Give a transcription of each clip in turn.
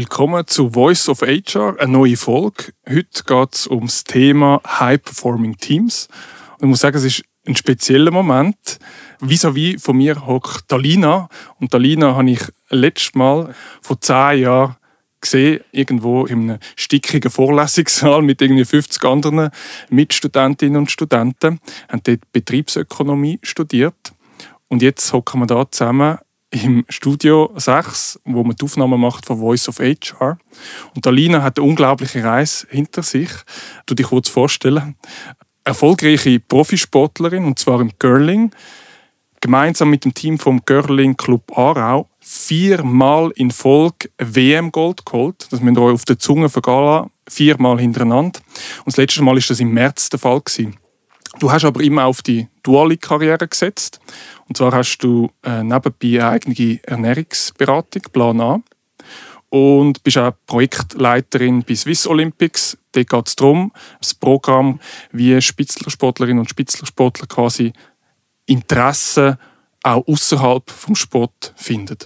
Willkommen zu Voice of HR, eine neue Folge. Heute geht es um das Thema High Performing Teams. Und ich muss sagen, es ist ein spezieller Moment. Vis-à-vis -vis von mir hockt Talina. Und Talina habe ich letztes Mal vor zehn Jahren gesehen, irgendwo in einem stickigen Vorlesungssaal mit irgendwie 50 anderen Mitstudentinnen und Studenten. Haben dort Betriebsökonomie studiert. Und jetzt hocken wir da zusammen im Studio 6, wo man die Aufnahme macht von Voice of HR. Und Alina hat eine unglaubliche Reise hinter sich. Du dich kurz vorstellen. Erfolgreiche Profisportlerin, und zwar im Curling. Gemeinsam mit dem Team vom Curling Club Aarau viermal in Folge WM-Gold geholt. Das müsst ihr euch auf der Zunge vergehen Viermal hintereinander. Und das letzte Mal war das im März der Fall. Gewesen. Du hast aber immer auf die duale Karriere gesetzt. Und zwar hast du äh, nebenbei eine eigene Ernährungsberatung, Plan A. Und bist auch Projektleiterin bei Swiss Olympics. Dort geht es darum, das Programm, wie Spitzlersportlerinnen und Spitzlersportler quasi Interessen auch außerhalb vom Sport finden.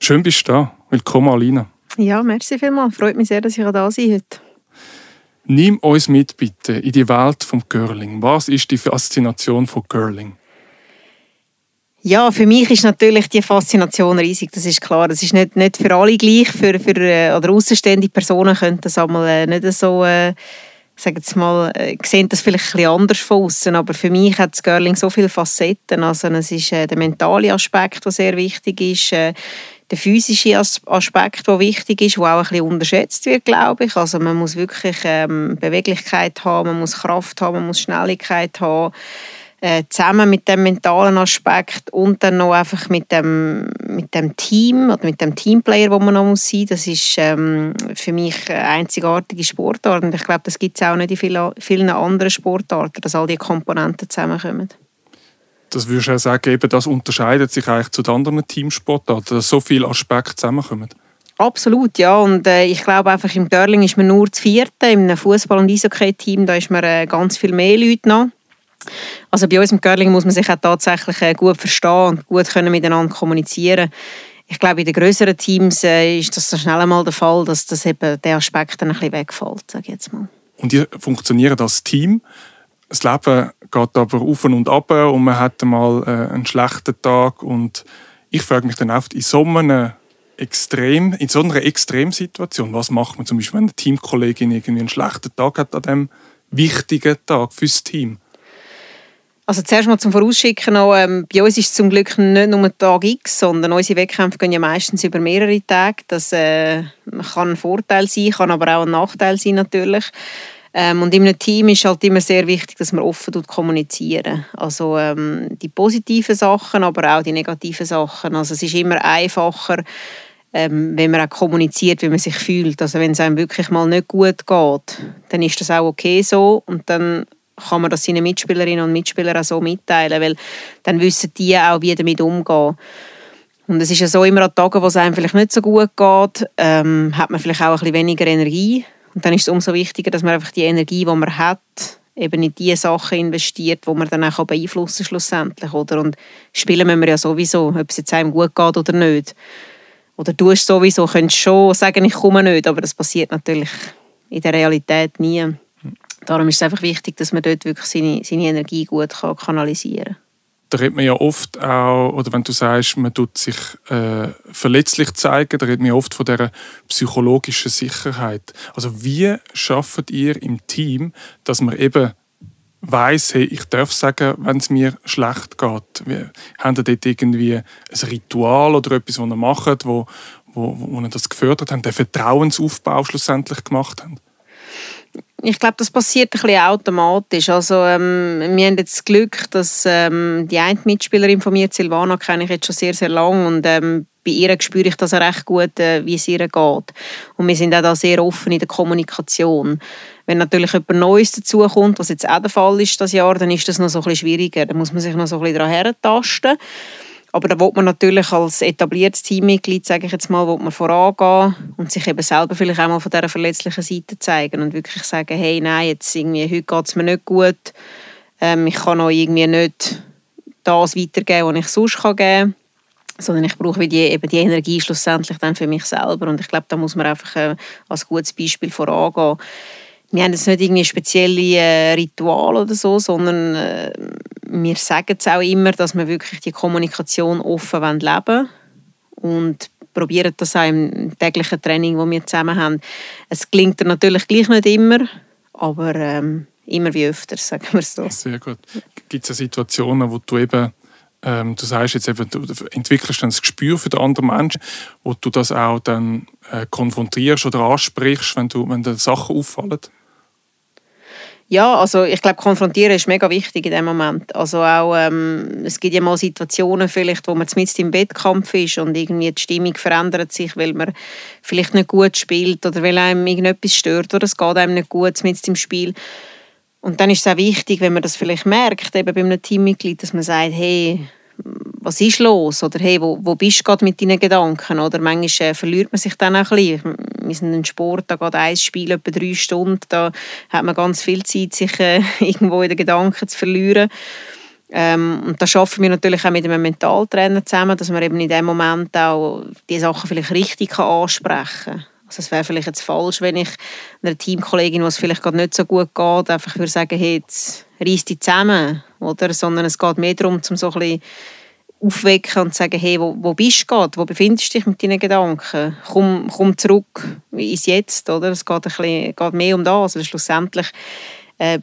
Schön bist du da. Willkommen, Alina. Ja, merci vielmals. Freut mich sehr, dass ich da sein heute. Nimm uns mit bitte in die Welt vom Curling. Was ist die Faszination von Curling? Ja, für mich ist natürlich die Faszination riesig, das ist klar. Das ist nicht, nicht für alle gleich, für, für äh, oder außenstehende Personen können das einmal äh, nicht so, äh, sagen jetzt mal, äh, sehen das vielleicht ein anders von außen, aber für mich hat das Girling so viele Facetten. Also es ist der mentale Aspekt, der sehr wichtig ist, der physische Aspekt, der wichtig ist, der auch ein bisschen unterschätzt wird, glaube ich. Also man muss wirklich ähm, Beweglichkeit haben, man muss Kraft haben, man muss Schnelligkeit haben, äh, zusammen mit dem mentalen Aspekt und dann noch einfach mit dem, mit dem Team oder mit dem Teamplayer, wo man noch muss sein. Das ist ähm, für mich eine einzigartige Sportart und ich glaube, das gibt es auch nicht in vielen, vielen anderen Sportarten, dass all diese Komponenten zusammenkommen das würdest du auch sagen, eben das unterscheidet sich eigentlich zu den anderen Teamsportarten, dass so viele Aspekte zusammenkommen? Absolut, ja. Und äh, ich glaube einfach, im Curling ist man nur zu vierte, im Fußball- und Eishockey-Team, da ist man äh, ganz viel mehr Leute noch. Also bei uns im Curling muss man sich auch tatsächlich äh, gut verstehen und gut können miteinander kommunizieren. Ich glaube, in den größeren Teams äh, ist das so schnell einmal der Fall, dass das eben der Aspekt dann ein bisschen wegfällt, sage ich jetzt mal. Und ihr funktioniert als Team. Das Leben geht aber auf und ab und man hat mal äh, einen schlechten Tag und ich frage mich dann oft, in so einer Extrem, in so einer Extremsituation, was macht man zum Beispiel, wenn eine Teamkollegin irgendwie einen schlechten Tag hat an diesem wichtigen Tag fürs Team? Also zuerst mal zum Vorausschicken noch, ähm, bei uns ist es zum Glück nicht nur Tag X, sondern unsere Wettkämpfe gehen ja meistens über mehrere Tage. Das äh, kann ein Vorteil sein, kann aber auch ein Nachteil sein natürlich. Ähm, und in einem Team ist halt immer sehr wichtig, dass man offen kommunizieren. Also ähm, die positiven Sachen, aber auch die negativen Sachen. Also es ist immer einfacher, ähm, wenn man auch kommuniziert, wie man sich fühlt. Also wenn es einem wirklich mal nicht gut geht, dann ist das auch okay so und dann kann man das seinen Mitspielerinnen und Mitspielern auch so mitteilen, weil dann wissen die auch, wie damit umgehen. Und es ist ja so, immer an Tagen, wo es einem vielleicht nicht so gut geht, ähm, hat man vielleicht auch ein bisschen weniger Energie und dann ist es umso wichtiger, dass man einfach die Energie, die man hat, eben in die Sachen investiert, wo man dann auch beeinflussen schlussendlich. Oder? Und spielen müssen wir ja sowieso, ob es jetzt einem gut geht oder nicht. Oder du hast sowieso, könntest schon sagen, ich komme nicht, aber das passiert natürlich in der Realität nie. Darum ist es einfach wichtig, dass man dort wirklich seine, seine Energie gut kanalisieren kann da redet man ja oft auch, oder wenn du sagst, man tut sich äh, verletzlich zeigen, da redet man ja oft von dieser psychologischen Sicherheit. Also wie schafft ihr im Team, dass man eben weiß, hey, ich darf sagen, wenn es mir schlecht geht. Wie, haben ihr dort irgendwie ein Ritual oder etwas, das ihr macht, wo, wo, wo ihr das gefördert habt, den Vertrauensaufbau schlussendlich gemacht habt? Ich glaube, das passiert ein bisschen automatisch. Also, ähm, wir haben jetzt das Glück, dass ähm, die eine Mitspielerin von mir, Silvana, kenne ich jetzt schon sehr, sehr lange und ähm, bei ihr spüre ich das auch recht gut, äh, wie es ihr geht. Und wir sind auch da sehr offen in der Kommunikation. Wenn natürlich jemand Neues dazukommt, was jetzt auch der Fall ist das Jahr, dann ist das noch so ein bisschen schwieriger. Da muss man sich noch so ein bisschen daran herentasten. Aber da will man natürlich als etabliertes Teammitglied, sage ich jetzt mal, man vorangehen und sich eben selber vielleicht auch mal von dieser verletzlichen Seite zeigen und wirklich sagen, hey, nein, jetzt irgendwie, heute geht es mir nicht gut, ähm, ich kann auch irgendwie nicht das weitergeben, was ich sonst geben kann. sondern ich brauche die, eben die Energie schlussendlich dann für mich selber und ich glaube, da muss man einfach äh, als gutes Beispiel vorangehen. Wir haben jetzt nicht irgendwie spezielle äh, Rituale oder so, sondern äh, wir sagen es auch immer, dass wir wirklich die Kommunikation offen leben wollen und probieren das auch im täglichen Training, das wir zusammen haben. Es gelingt dir natürlich gleich nicht immer, aber ähm, immer wie öfter, sagen wir so. Sehr gut. Gibt es Situationen, wo du eben ähm, du sagst jetzt eben, du entwickelst dann das Gespür für den anderen Menschen, wo du das auch dann äh, konfrontierst oder ansprichst, wenn, du, wenn dir Sachen auffallen? Ja, also ich glaube, konfrontieren ist mega wichtig in dem Moment. Also auch, ähm, es gibt ja mal Situationen vielleicht, wo man mitten im Wettkampf ist und irgendwie die Stimmung verändert sich, weil man vielleicht nicht gut spielt oder weil einem irgendetwas stört oder es geht einem nicht gut mitten im Spiel. Und dann ist es auch wichtig, wenn man das vielleicht merkt, eben bei einem Teammitglied, dass man sagt, hey, was ist los? Oder hey, wo, wo bist du gerade mit deinen Gedanken? Oder manchmal äh, verliert man sich dann auch ein bisschen. Wir sind ein Sport, da geht ein Spiel etwa drei Stunden, da hat man ganz viel Zeit, sich äh, irgendwo in den Gedanken zu verlieren. Ähm, und da arbeiten wir natürlich auch mit einem Mentaltrainer zusammen, dass man eben in dem Moment auch die Sachen vielleicht richtig ansprechen kann. Also es wäre vielleicht jetzt falsch, wenn ich einer Teamkollegin, was vielleicht gerade nicht so gut geht, einfach würde sagen, hey, jetzt reiss dich zusammen, oder? Sondern es geht mehr darum, um so ein bisschen aufwecken und sagen, hey, wo, wo bist du gerade? Wo befindest du dich mit deinen Gedanken? Komm, komm zurück ins Jetzt, oder? Es geht, ein bisschen, geht mehr um das. Also schlussendlich, äh,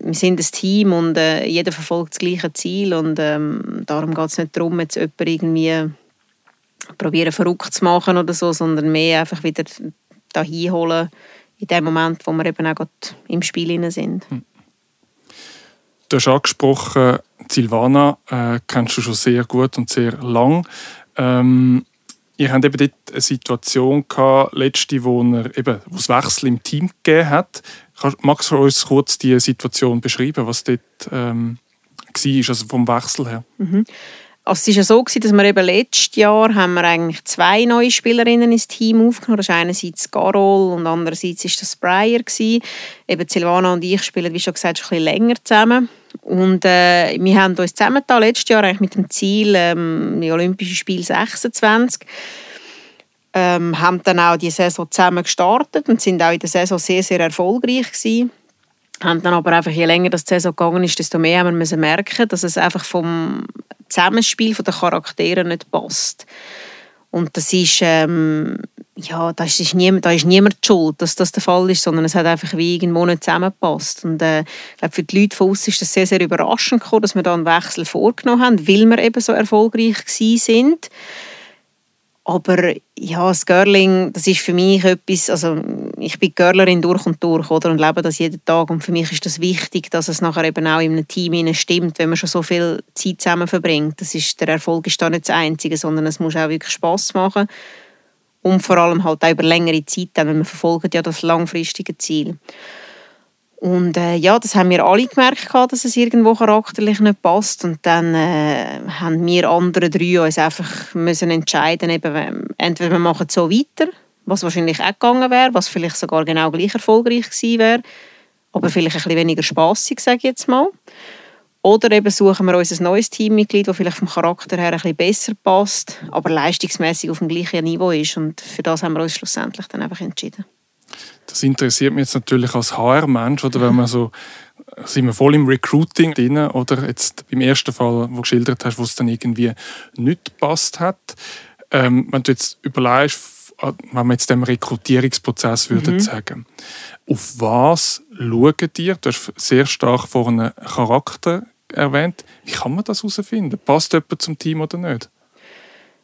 wir sind ein Team und äh, jeder verfolgt das gleiche Ziel und ähm, darum geht es nicht darum, jetzt jemanden irgendwie probieren verrückt zu machen oder so, sondern mehr einfach wieder dahin holen in dem Moment, wo wir eben auch im Spiel sind. Hm. Du hast angesprochen, Silvana äh, kennst du schon sehr gut und sehr lang. Ähm, ihr habt eben dort eine Situation gehabt, letzte, wo, er eben, wo es Wechsel im Team gegeben hat. Magst du uns kurz die Situation beschreiben, was dort ähm, war, also vom Wechsel her? Mhm. Also es war ja so, dass wir eben letztes Jahr haben wir eigentlich zwei neue Spielerinnen ins Team aufgenommen. Das ist einerseits Carol und andererseits ist das Breyer. Eben Silvana und ich spielen, wie schon gesagt, schon ein bisschen länger zusammen. Und äh, wir haben uns zusammengetan letztes Jahr eigentlich mit dem Ziel ähm, die Olympischen Spiele 26. Ähm, haben dann auch die Saison zusammen gestartet und sind auch in der Saison sehr, sehr erfolgreich gewesen haben dann aber einfach, je länger das Saison gegangen ist, desto mehr haben wir merken, dass es einfach vom Zusammenspiel der Charaktere nicht passt. Und das ist, ähm, ja, da ist, niemand, da ist niemand schuld, dass das der Fall ist, sondern es hat einfach wie irgendwo nicht zusammengepasst. Und äh, ich glaube, für die Leute von uns ist das sehr, sehr überraschend gekommen, dass wir da einen Wechsel vorgenommen haben, weil wir eben so erfolgreich sind. Aber ja, das Girling, das ist für mich etwas, also ich bin Girlerin durch und durch oder, und lebe das jeden Tag und für mich ist das wichtig, dass es nachher eben auch in einem Team stimmt, wenn man schon so viel Zeit zusammen verbringt. Das ist, der Erfolg ist da nicht das Einzige, sondern es muss auch wirklich Spaß machen und vor allem halt auch über längere Zeit, weil wir verfolgen ja das langfristige Ziel. Und äh, ja, das haben wir alle gemerkt, dass es irgendwo charakterlich nicht passt. Und dann äh, haben wir anderen drei uns einfach müssen entscheiden, eben, entweder wir machen so weiter, was wahrscheinlich auch gegangen wäre, was vielleicht sogar genau gleich erfolgreich gewesen wäre, aber vielleicht ein bisschen weniger spaßig, sage ich jetzt mal. Oder eben suchen wir uns ein neues Teammitglied, das vielleicht vom Charakter her ein bisschen besser passt, aber leistungsmäßig auf dem gleichen Niveau ist. Und für das haben wir uns schlussendlich dann einfach entschieden. Das interessiert mich jetzt natürlich als HR-Mensch, oder wenn man so sind wir voll im Recruiting drin, oder jetzt beim ersten Fall, wo du geschildert hast, wo es dann irgendwie nicht gepasst hat. Ähm, wenn du jetzt überlegst, wenn man jetzt dem Rekrutierungsprozess würde mhm. sagen, auf was schauen dir? Du hast sehr stark vor einem Charakter erwähnt. Wie kann man das herausfinden? Passt jemand zum Team oder nicht?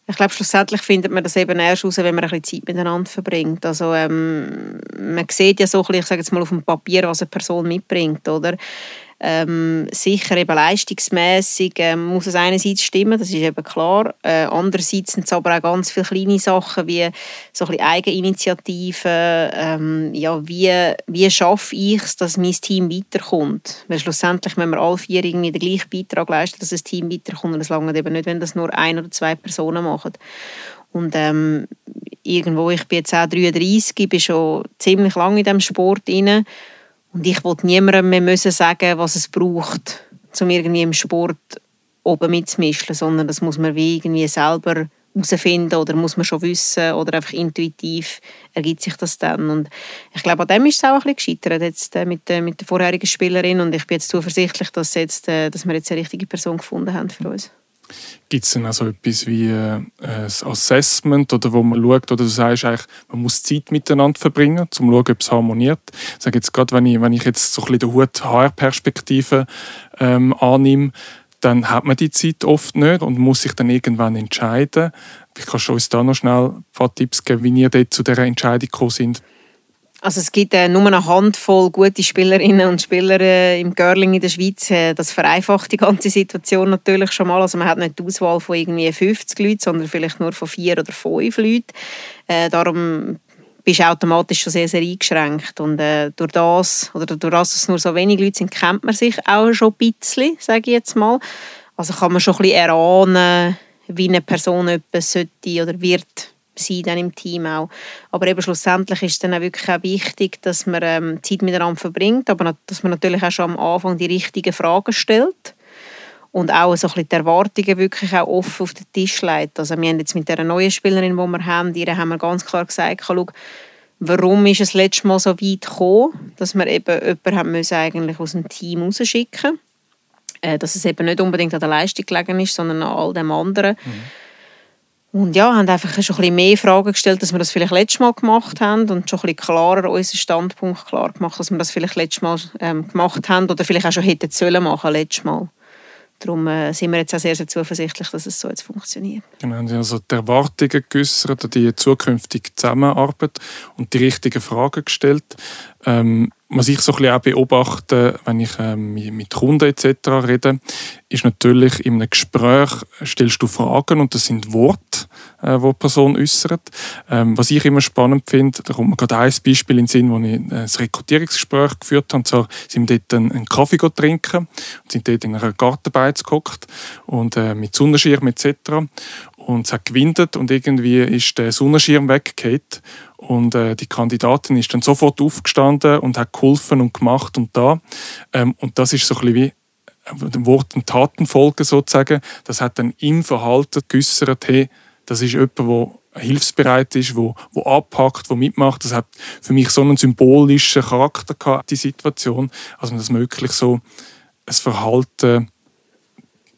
Ich glaube, schlussendlich findet man das eben erst heraus, wenn man ein bisschen Zeit miteinander verbringt. Also ähm, man sieht ja so ein bisschen, ich sage jetzt mal auf dem Papier, was eine Person mitbringt, oder? Ähm, sicher eben leistungsmässig ähm, muss es einerseits stimmen, das ist eben klar. Äh, andererseits sind es aber auch ganz viele kleine Sachen wie so ein bisschen Eigeninitiative. Ähm, ja, wie, wie schaffe ich es, dass mein Team weiterkommt? Weil schlussendlich, wenn wir alle vier irgendwie den gleichen Beitrag leisten, dass ein Team weiterkommt, und es lange eben nicht, wenn das nur ein oder zwei Personen machen. Und ähm, irgendwo, ich bin jetzt auch 33, bin schon ziemlich lange in diesem Sport drin und ich wollte niemandem mehr müssen sagen, was es braucht, um irgendwie im Sport oben mitzumischen, sondern das muss man wie irgendwie selber herausfinden oder muss man schon wissen oder einfach intuitiv ergibt sich das dann. Und ich glaube, an dem ist es auch ein bisschen gescheitert jetzt, äh, mit, äh, mit der vorherigen Spielerin und ich bin jetzt zuversichtlich, dass, jetzt, äh, dass wir jetzt eine richtige Person gefunden haben für uns. Gibt es denn also etwas wie äh, ein Assessment oder wo man schaut, oder du sagst eigentlich, man muss Zeit miteinander verbringen, um zu schauen, ob es harmoniert? Ich sage jetzt gerade, wenn ich, wenn ich jetzt so ein bisschen den Hut HR-Perspektive ähm, annehme, dann hat man die Zeit oft nicht und muss sich dann irgendwann entscheiden. Ich kann uns da noch schnell ein paar Tipps geben, wie ihr dort zu dieser Entscheidung gekommen sind. Also es gibt äh, nur eine Handvoll gute Spielerinnen und Spieler äh, im Girling in der Schweiz. Äh, das vereinfacht die ganze Situation natürlich schon mal. Also man hat nicht die Auswahl von irgendwie 50 Leuten, sondern vielleicht nur von vier oder fünf Leuten. Äh, darum bist du automatisch schon sehr, sehr eingeschränkt. Und äh, durch das, oder durch das, dass es nur so wenig Leute sind, kennt man sich auch schon ein bisschen, sage ich jetzt mal. Also kann man schon ein bisschen erahnen, wie eine Person etwas sollte oder wird sein dann im Team auch. Aber eben schlussendlich ist es dann auch wirklich auch wichtig, dass man ähm, Zeit miteinander verbringt, aber dass man natürlich auch schon am Anfang die richtigen Fragen stellt und auch so ein bisschen die Erwartungen wirklich auch offen auf den Tisch legt. Also wir haben jetzt mit der neuen Spielerin, die wir haben, ihr haben wir ganz klar gesagt, schau, warum ist es letztes Mal so weit gekommen, dass wir eben jemanden haben müssen eigentlich aus dem Team rausschicken äh, dass es eben nicht unbedingt an der Leistung gelegen ist, sondern an all dem anderen. Mhm. Und ja, haben einfach schon ein bisschen mehr Fragen gestellt, dass wir das vielleicht letztes Mal gemacht haben und schon ein bisschen klarer unseren Standpunkt klar gemacht, dass wir das vielleicht letztes Mal ähm, gemacht haben oder vielleicht auch schon hätten sollen machen letztes Mal. Darum äh, sind wir jetzt auch sehr, sehr zuversichtlich, dass es so jetzt funktioniert. Genau, also die Erwartungen geäußert, die zukünftige Zusammenarbeit und die richtigen Fragen gestellt. Ähm, was ich so ein bisschen auch beobachte, wenn ich ähm, mit Kunden etc. rede, ist natürlich in einem Gespräch stellst du Fragen und das sind Worte, äh, die die Person äußert. Ähm, was ich immer spannend finde, da kommt mir gerade ein Beispiel in den Sinn, wo ich ein Rekrutierungsgespräch geführt habe. Und zwar sind wir dort einen, einen Kaffee trinken und sind dort in einer Gartenbeiz gehockt und äh, mit Sonnenschirm etc. Und es hat gewindet und irgendwie ist der Sonnenschirm weggefallen und äh, die Kandidatin ist dann sofort aufgestanden und hat geholfen und gemacht und da. Ähm, und das ist so ein bisschen wie äh, dem Wort und Taten folgen sozusagen. Das hat dann im Verhalten geäussert, hey, das ist jemand, der hilfsbereit ist, wo, wo abpackt, wo mitmacht. Das hat für mich so einen symbolischen Charakter gehabt, die Situation, also das möglich so ein Verhalten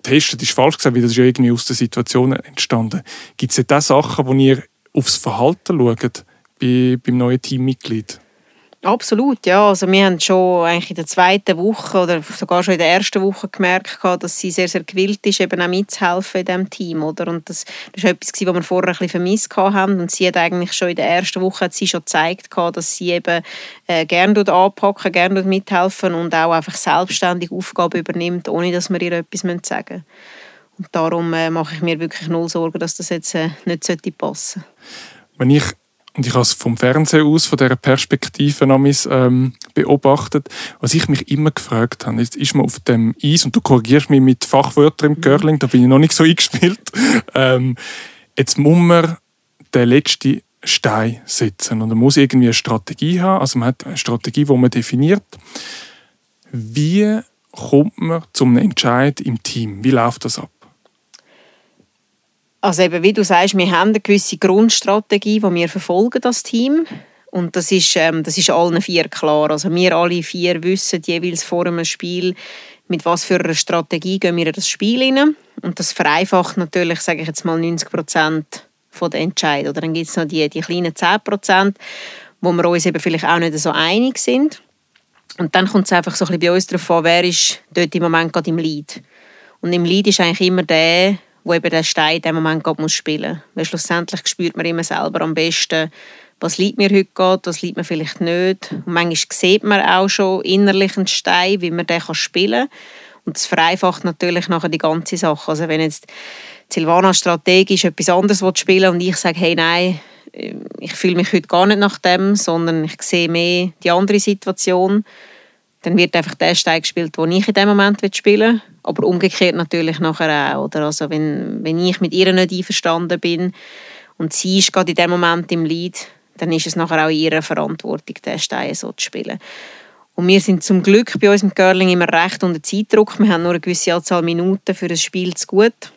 testet, ist falsch gesagt, weil das ist ja irgendwie aus der Situation entstanden. Gibt es da Sachen, wo ihr aufs Verhalten schaut? bei, beim neuen Teammitglied? Absolut, ja. Also wir haben schon eigentlich in der zweiten Woche oder sogar schon in der ersten Woche gemerkt, dass sie sehr, sehr gewillt ist, eben auch mitzuhelfen in diesem Team. Oder? Und das, war etwas, was wir vorher ein bisschen vermisst haben. Und sie hat eigentlich schon in der ersten Woche hat sie schon gezeigt, dass sie eben äh, gerne anpacken, gerne mithelfen und auch einfach selbstständig Aufgaben übernimmt, ohne dass wir ihr etwas sagen müssen. Und darum äh, mache ich mir wirklich null Sorgen, dass das jetzt äh, nicht passen sollte. Wenn ich und ich habe es vom Fernsehen aus, von dieser Perspektive namis, ähm, beobachtet. Was ich mich immer gefragt habe, ist, ist man auf dem Eis, und du korrigierst mich mit Fachwörtern im Curling, da bin ich noch nicht so eingespielt, ähm, jetzt muss man den letzten Stein setzen. Und man muss irgendwie eine Strategie haben. Also man hat eine Strategie, die man definiert. Wie kommt man zum Entscheid im Team? Wie läuft das ab? Also eben, wie du sagst, wir haben eine gewisse Grundstrategie, die wir verfolgen, das Team. Und das ist, ähm, das ist allen vier klar. Also wir alle vier wissen jeweils vor einem Spiel, mit was für einer Strategie gehen wir in das Spiel rein. Und das vereinfacht natürlich, sage ich jetzt mal, 90 Prozent der Entscheidung. Oder dann gibt es noch die, die kleinen 10 Prozent, wo wir uns eben vielleicht auch nicht so einig sind. Und dann kommt es einfach so ein bisschen bei uns darauf an, wer ist dort im Moment gerade im Lead. Und im Lead ist eigentlich immer der, wo eben der Stein in dem Moment gerade spielen muss. Weil schlussendlich spürt man immer selber am besten, was liegt mir heute gerade, was liegt mir vielleicht nicht. Und manchmal sieht man auch schon innerlich einen Stein, wie man den spielen kann. Und das vereinfacht natürlich nachher die ganze Sache. Also wenn jetzt Silvana strategisch etwas anderes spielen will und ich sage, hey, nein, ich fühle mich heute gar nicht nach dem, sondern ich sehe mehr die andere Situation, dann wird einfach der Stein gespielt, den ich in dem Moment spielen will. Aber umgekehrt natürlich nachher auch. Oder? Also wenn, wenn ich mit ihr nicht einverstanden bin und sie ist gerade in dem Moment im Lead, dann ist es nachher auch ihre Verantwortung, den Stein so zu spielen. Und wir sind zum Glück bei uns im Curling immer recht unter Zeitdruck. Wir haben nur eine gewisse Anzahl Minuten für ein Spiel zu gut.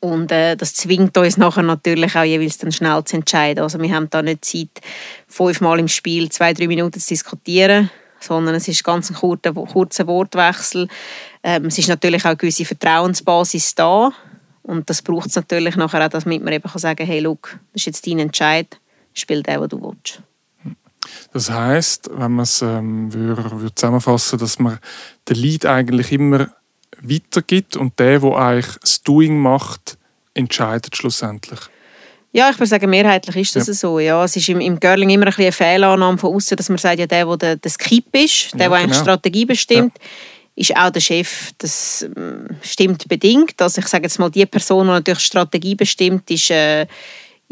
Und äh, das zwingt uns nachher natürlich auch jeweils dann schnell zu entscheiden. Also wir haben da nicht Zeit, fünfmal im Spiel zwei, drei Minuten zu diskutieren, sondern es ist ganz ein kurzer, kurzer Wortwechsel. Ähm, es ist natürlich auch eine gewisse Vertrauensbasis da. Und das braucht es natürlich nachher auch, damit man eben kann sagen kann, hey, look, das ist jetzt dein Entscheid, spiel den, den du willst. Das heißt, wenn man es ähm, würde, würde zusammenfassen, dass man den Lead eigentlich immer weitergibt und der, der eigentlich das Doing macht, entscheidet schlussendlich. Ja, ich würde sagen, mehrheitlich ist das ja. so. Ja, es ist im, im Girling immer ein eine Fehlannahme von außen, dass man sagt, ja, der, der der Skip ist, der, ja, der eigentlich genau. Strategie bestimmt, ja. ist auch der Chef. Das ähm, stimmt bedingt. Also ich sage jetzt mal, die Person, die natürlich Strategie bestimmt, ist äh,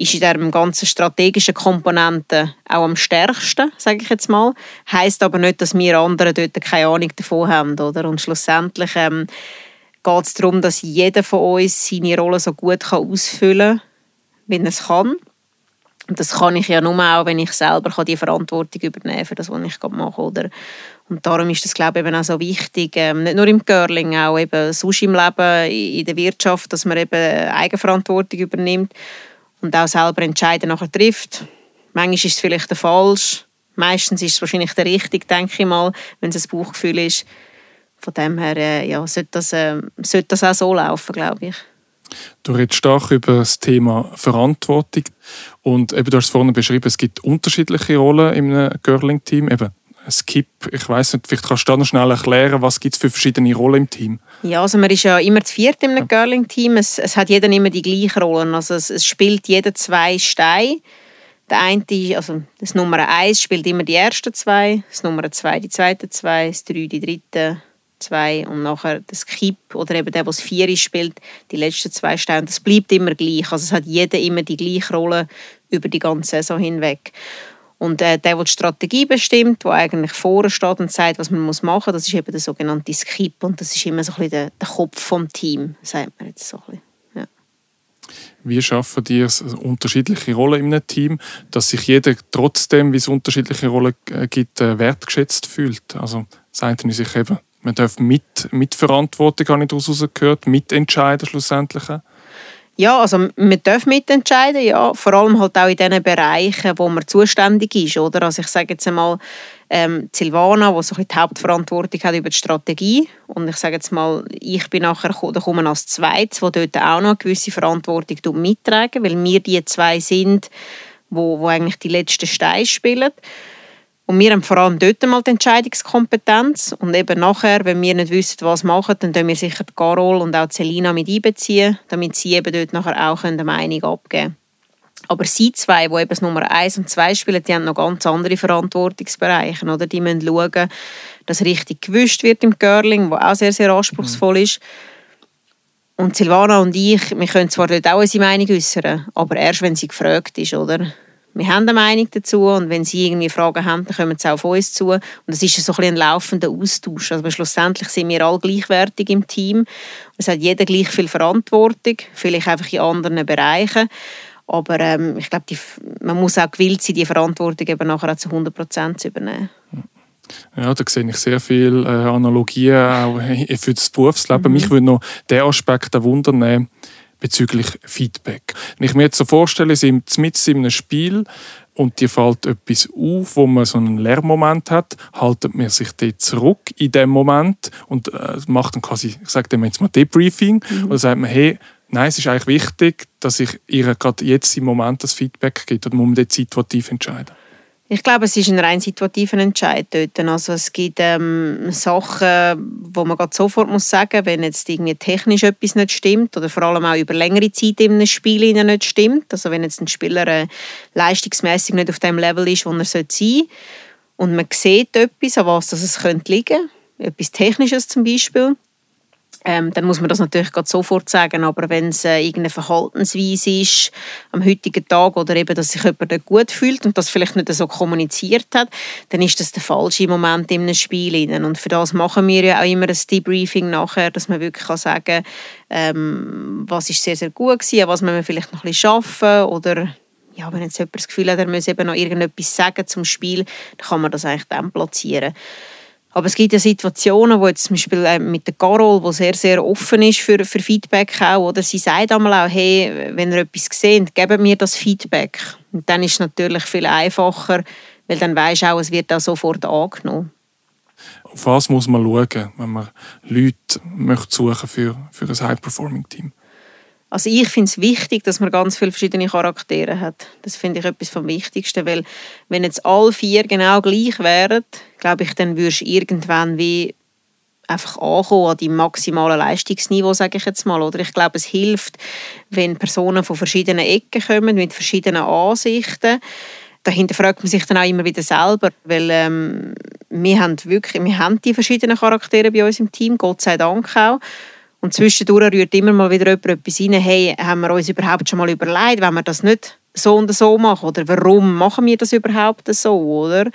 ist in dieser ganzen strategischen Komponente auch am stärksten, sage ich jetzt mal. Heißt aber nicht, dass wir anderen dort keine Ahnung davon haben, oder? Und schlussendlich ähm, geht es darum, dass jeder von uns seine Rolle so gut kann ausfüllen kann, er es kann. Und das kann ich ja nur auch, wenn ich selber die Verantwortung übernehmen kann für das, was ich mache. Oder? Und darum ist das, glaube ich, eben auch so wichtig, ähm, nicht nur im Girling, auch eben sonst im Leben, in der Wirtschaft, dass man eben Eigenverantwortung übernimmt und auch selber Entscheiden nachher trifft. Manchmal ist es vielleicht der falsch, meistens ist es wahrscheinlich der richtig, denke ich mal, wenn es ein Bauchgefühl ist. Von dem her äh, ja, sollte, das, äh, sollte das auch so laufen, glaube ich. Du redest stark über das Thema Verantwortung und eben, du hast es vorhin beschrieben, es gibt unterschiedliche Rollen einem Girling-Team. Eben Skip, ich weiß nicht, vielleicht kannst du da noch schnell erklären, was gibt es für verschiedene Rollen im Team? Ja, also man ist ja immer zu viert ja. Girling-Team. Es, es, hat jeder immer die gleichen Rollen. Also es, es spielt jeder zwei Steine. Der eine, also das Nummer eins spielt immer die ersten zwei, das Nummer zwei die zweiten zwei, das drei die dritten zwei und nachher das Skip oder eben der, der vier spielt, die letzten zwei Steine. Das bleibt immer gleich. Also es hat jeder immer die gleiche Rolle über die ganze Saison hinweg. Und äh, der, der die Strategie bestimmt, der eigentlich vorne steht und sagt, was man machen muss, das ist eben der sogenannte Skip. Und das ist immer so ein bisschen der, der Kopf vom Team, sagt man jetzt so ein bisschen. Wie schaffen die unterschiedliche Rollen in einem Team, dass sich jeder trotzdem, wie es unterschiedliche Rollen äh, gibt, äh, wertgeschätzt fühlt? Also das eine ist eben, man darf mit, Verantwortung, habe ich daraus gehört, mitentscheiden schlussendlich. Ja, also man darf mitentscheiden, ja, vor allem halt auch in den Bereichen, wo man zuständig ist, oder? Also ich sage jetzt einmal, ähm, Silvana, die so die Hauptverantwortung hat über die Strategie und ich sage jetzt mal, ich bin nachher da komme als Zweites, wo dort auch noch eine gewisse Verantwortung mittragen, weil wir die zwei sind, wo, wo eigentlich die letzten Steine spielen. Und wir haben vor allem dort mal die Entscheidungskompetenz. Und eben nachher, wenn wir nicht wissen, was machen, dann können wir sicher Carol und auch Celina mit einbeziehen, damit sie eben dort nachher auch eine Meinung abgeben können. Aber sie zwei, die eben das Nummer 1 und 2 spielen, die haben noch ganz andere Verantwortungsbereiche. Oder? Die müssen schauen, dass richtig gewischt wird im Curling, wo auch sehr, sehr anspruchsvoll ist. Und Silvana und ich, wir können zwar dort auch unsere Meinung äußern, aber erst, wenn sie gefragt ist, oder? Wir haben eine Meinung dazu und wenn Sie irgendwie Fragen haben, dann kommen Sie auch auf uns zu. Und das ist so ein, ein laufender Austausch. Also schlussendlich sind wir alle gleichwertig im Team. Es hat jeder gleich viel Verantwortung, vielleicht einfach in anderen Bereichen. Aber ähm, ich glaube, man muss auch gewillt sein, die Verantwortung eben nachher auch zu 100 Prozent zu übernehmen. Ja, da sehe ich sehr viele äh, Analogien auch für das Berufsleben. Mhm. Mich würde noch der Aspekt ein Wunder nehmen bezüglich Feedback. Wenn ich mir jetzt so vorstelle, Sie sind mit in einem Spiel und dir fällt etwas auf, wo man so einen Lernmoment hat, haltet man sich dort zurück in dem Moment und äh, macht dann quasi, ich sage dem jetzt mal Debriefing, mhm. oder sagt man, hey, nein, es ist eigentlich wichtig, dass ich ihr gerade jetzt im Moment das Feedback gebe, muss man dort situativ entscheiden? Ich glaube, es ist ein rein situativer Entscheid dort. Also es gibt ähm, Sachen, wo man gerade sofort muss sagen, wenn jetzt irgendwie technisch etwas nicht stimmt oder vor allem auch über längere Zeit in einem Spiel nicht stimmt. Also wenn jetzt ein Spieler äh, leistungsmäßig nicht auf dem Level ist, wo er sein sollte und man sieht etwas, an was das es könnte liegen, etwas Technisches zum Beispiel, ähm, dann muss man das natürlich gerade sofort sagen. Aber wenn es äh, irgendeine Verhaltensweise ist am heutigen Tag oder eben, dass sich jemand nicht gut fühlt und das vielleicht nicht so kommuniziert hat, dann ist das der falsche Moment in einem Spiel. Und für das machen wir ja auch immer ein Debriefing nachher, dass man wirklich kann sagen ähm, was ist sehr, sehr gut gewesen, was wir vielleicht noch ein bisschen schaffen oder ja, wenn jetzt jemand das Gefühl hat, er muss eben noch irgendetwas sagen zum Spiel, dann kann man das eigentlich dann platzieren. Aber es gibt ja Situationen, wo jetzt zum Beispiel äh, mit der Carol, wo sehr, sehr offen ist für, für Feedback auch, oder sie sagt einmal auch, hey, wenn ihr etwas seht, gebt mir das Feedback. Und dann ist es natürlich viel einfacher, weil dann weisst auch, es wird auch sofort angenommen. Auf was muss man schauen, wenn man Leute möchte suchen für, für ein High-Performing-Team? Also ich finde es wichtig, dass man ganz viele verschiedene Charaktere hat. Das finde ich etwas vom Wichtigsten, weil wenn jetzt alle vier genau gleich wären, glaube ich, dann würdest du irgendwann wie einfach ankommen an die maximale Leistungsniveau, sage ich jetzt mal. Oder ich glaube, es hilft, wenn Personen von verschiedenen Ecken kommen, mit verschiedenen Ansichten. Dahinter fragt man sich dann auch immer wieder selber, weil ähm, wir haben wirklich, wir haben die verschiedenen Charaktere bei uns im Team, Gott sei Dank auch. Und zwischendurch rührt immer mal wieder jemand etwas rein, hey, haben wir uns überhaupt schon mal überlegt, wenn wir das nicht so und so machen oder warum machen wir das überhaupt so, oder?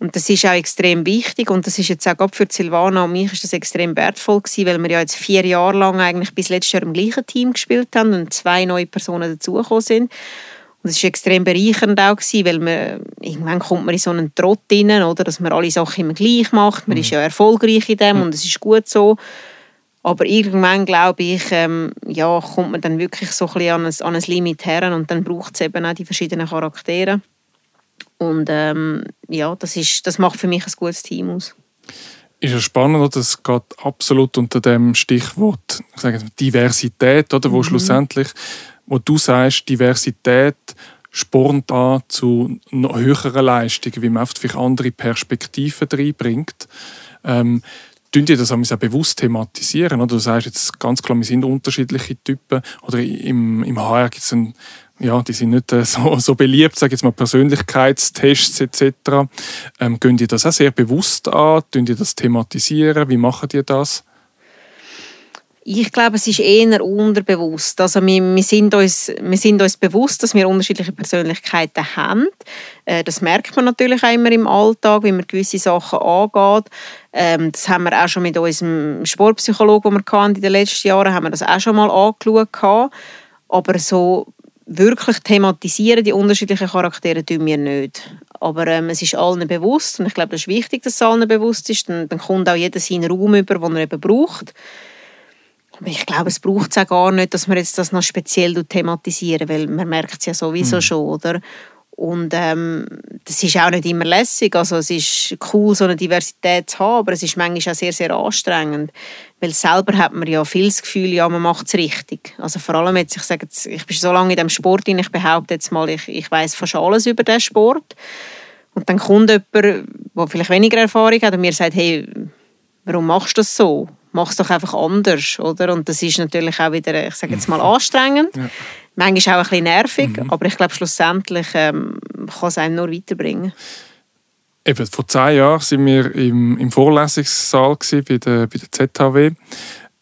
Und das ist auch extrem wichtig und das ist jetzt auch für Silvana und mich ist das extrem wertvoll gewesen, weil wir ja jetzt vier Jahre lang eigentlich bis letztes Jahr im gleichen Team gespielt haben und zwei neue Personen dazugekommen sind. Und es war extrem bereichernd auch, gewesen, weil man, irgendwann kommt man in so einen Trott rein, oder, dass man alle Sachen immer gleich macht. Man mhm. ist ja erfolgreich in dem mhm. und es ist gut so. Aber irgendwann, glaube ich, ähm, ja, kommt man dann wirklich so ein bisschen an ein, an ein Limit her und dann braucht es eben auch die verschiedenen Charaktere. Und ähm, ja, das, ist, das macht für mich ein gutes Team aus. Ist ja spannend, das geht absolut unter dem Stichwort ich sage, Diversität, oder, wo mhm. schlussendlich, wo du sagst, Diversität spornt an zu noch höheren Leistungen, wie man oft vielleicht andere Perspektiven reinbringt. Ähm, tun die das auch bewusst thematisieren? Oder du sagst jetzt ganz klar, wir sind unterschiedliche Typen. Oder im, im HR gibt es ein, ja, die sind nicht äh, so, so beliebt, sage jetzt mal Persönlichkeitstests etc. Ähm, gehen die das auch sehr bewusst an? Tun die das thematisieren? Wie machen die das? Ich glaube, es ist eher unterbewusst. Also wir, wir, sind uns, wir sind uns bewusst, dass wir unterschiedliche Persönlichkeiten haben. Äh, das merkt man natürlich auch immer im Alltag, wie man gewisse Sachen angeht. Ähm, das haben wir auch schon mit unserem Sportpsychologen, den wir in den letzten Jahren haben wir das auch schon mal angeschaut. Aber so wirklich thematisieren die unterschiedlichen Charaktere tun wir nicht. Aber ähm, es ist allen bewusst und ich glaube, es ist wichtig, dass es allen bewusst ist. Dann, dann kommt auch jeder seinen Raum über, den er eben braucht. Ich glaube, es braucht es auch gar nicht, dass man jetzt das noch speziell thematisieren, weil man merkt es ja sowieso mhm. schon, oder? Und ähm, das ist auch nicht immer lässig. Also es ist cool, so eine Diversität zu haben, aber es ist manchmal auch sehr, sehr anstrengend. Weil selber hat man ja viel das Gefühl, ja, man macht es richtig. Also vor allem jetzt, ich sage jetzt, ich bin so lange in diesem Sport, ich behaupte jetzt mal, ich, ich weiß fast alles über diesen Sport. Und dann kommt jemand, der vielleicht weniger Erfahrung hat und mir sagt, hey, warum machst du das so? Mach es doch einfach anders, oder? Und das ist natürlich auch wieder, ich sage jetzt mal, anstrengend. Ja. Manchmal auch ein bisschen nervig, mhm. aber ich glaube, schlussendlich ähm, kann es einem nur weiterbringen. Eben, vor zehn Jahren waren wir im, im Vorlesungssaal bei der, bei der ZHW.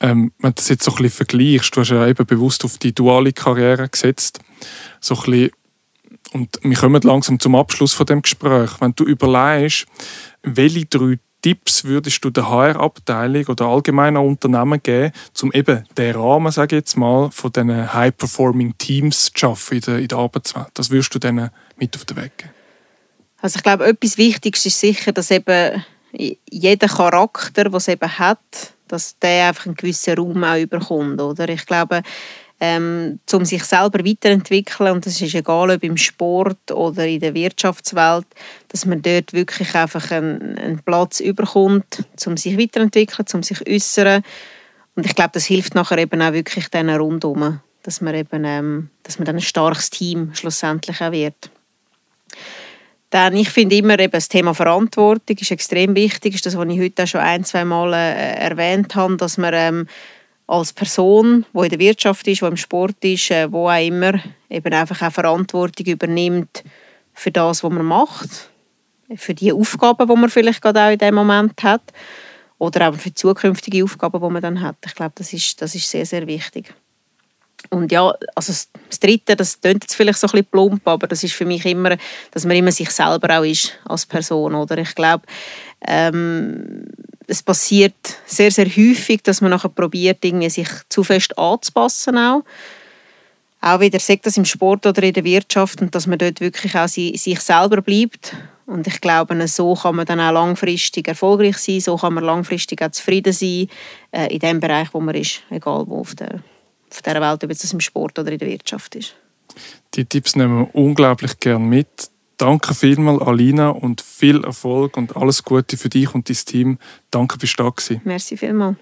Ähm, wenn du das jetzt so ein bisschen vergleichst, du hast ja eben bewusst auf die duale Karriere gesetzt, so ein bisschen, und wir kommen langsam zum Abschluss von dem Gespräch. Wenn du überlegst, welche drei Tipps würdest du der HR-Abteilung oder allgemeiner Unternehmen geben, um eben den Rahmen, sage ich jetzt mal, von diesen High-Performing-Teams zu schaffen in der, in der Arbeitswelt? Das würdest du denen mit auf den Weg geben? Also ich glaube, etwas Wichtiges ist sicher, dass eben jeder Charakter, es eben hat, dass der einfach einen gewissen Raum auch überkommt. Oder? Ich glaube, ähm, um sich selber weiterentwickeln. Und das ist egal ob im Sport oder in der Wirtschaftswelt, dass man dort wirklich einfach einen, einen Platz überkommt, um sich weiterentwickeln, um sich äußern. Und ich glaube, das hilft nachher eben auch wirklich dann rundum, dass man eben, ähm, dass man dann ein starkes Team schlussendlich auch wird. Dann, ich finde immer eben das Thema Verantwortung ist extrem wichtig, ist das, was ich heute auch schon ein, zwei Mal äh, erwähnt habe, dass man ähm, als Person, die in der Wirtschaft ist, die im Sport ist, äh, wo auch immer, eben einfach auch Verantwortung übernimmt für das, was man macht, für die Aufgaben, die man vielleicht gerade auch in dem Moment hat oder auch für zukünftige Aufgaben, die man dann hat. Ich glaube, das ist, das ist sehr, sehr wichtig. Und ja, also das Dritte, das klingt jetzt vielleicht so ein bisschen plump, aber das ist für mich immer, dass man immer sich selber auch ist als Person, oder? Ich glaube, ähm, es passiert sehr, sehr häufig, dass man nachher probiert, irgendwie sich zu fest anzupassen auch. auch wieder, sagt das im Sport oder in der Wirtschaft, und dass man dort wirklich auch sich selber bleibt. Und ich glaube, so kann man dann auch langfristig erfolgreich sein, so kann man langfristig auch zufrieden sein äh, in dem Bereich, wo man ist, egal wo auf der, auf dieser Welt, ob es im Sport oder in der Wirtschaft ist. Die Tipps nehmen wir unglaublich gern mit. Danke vielmals, Alina, und viel Erfolg und alles Gute für dich und dein Team. Danke, bist du da gewesen. Merci vielmals.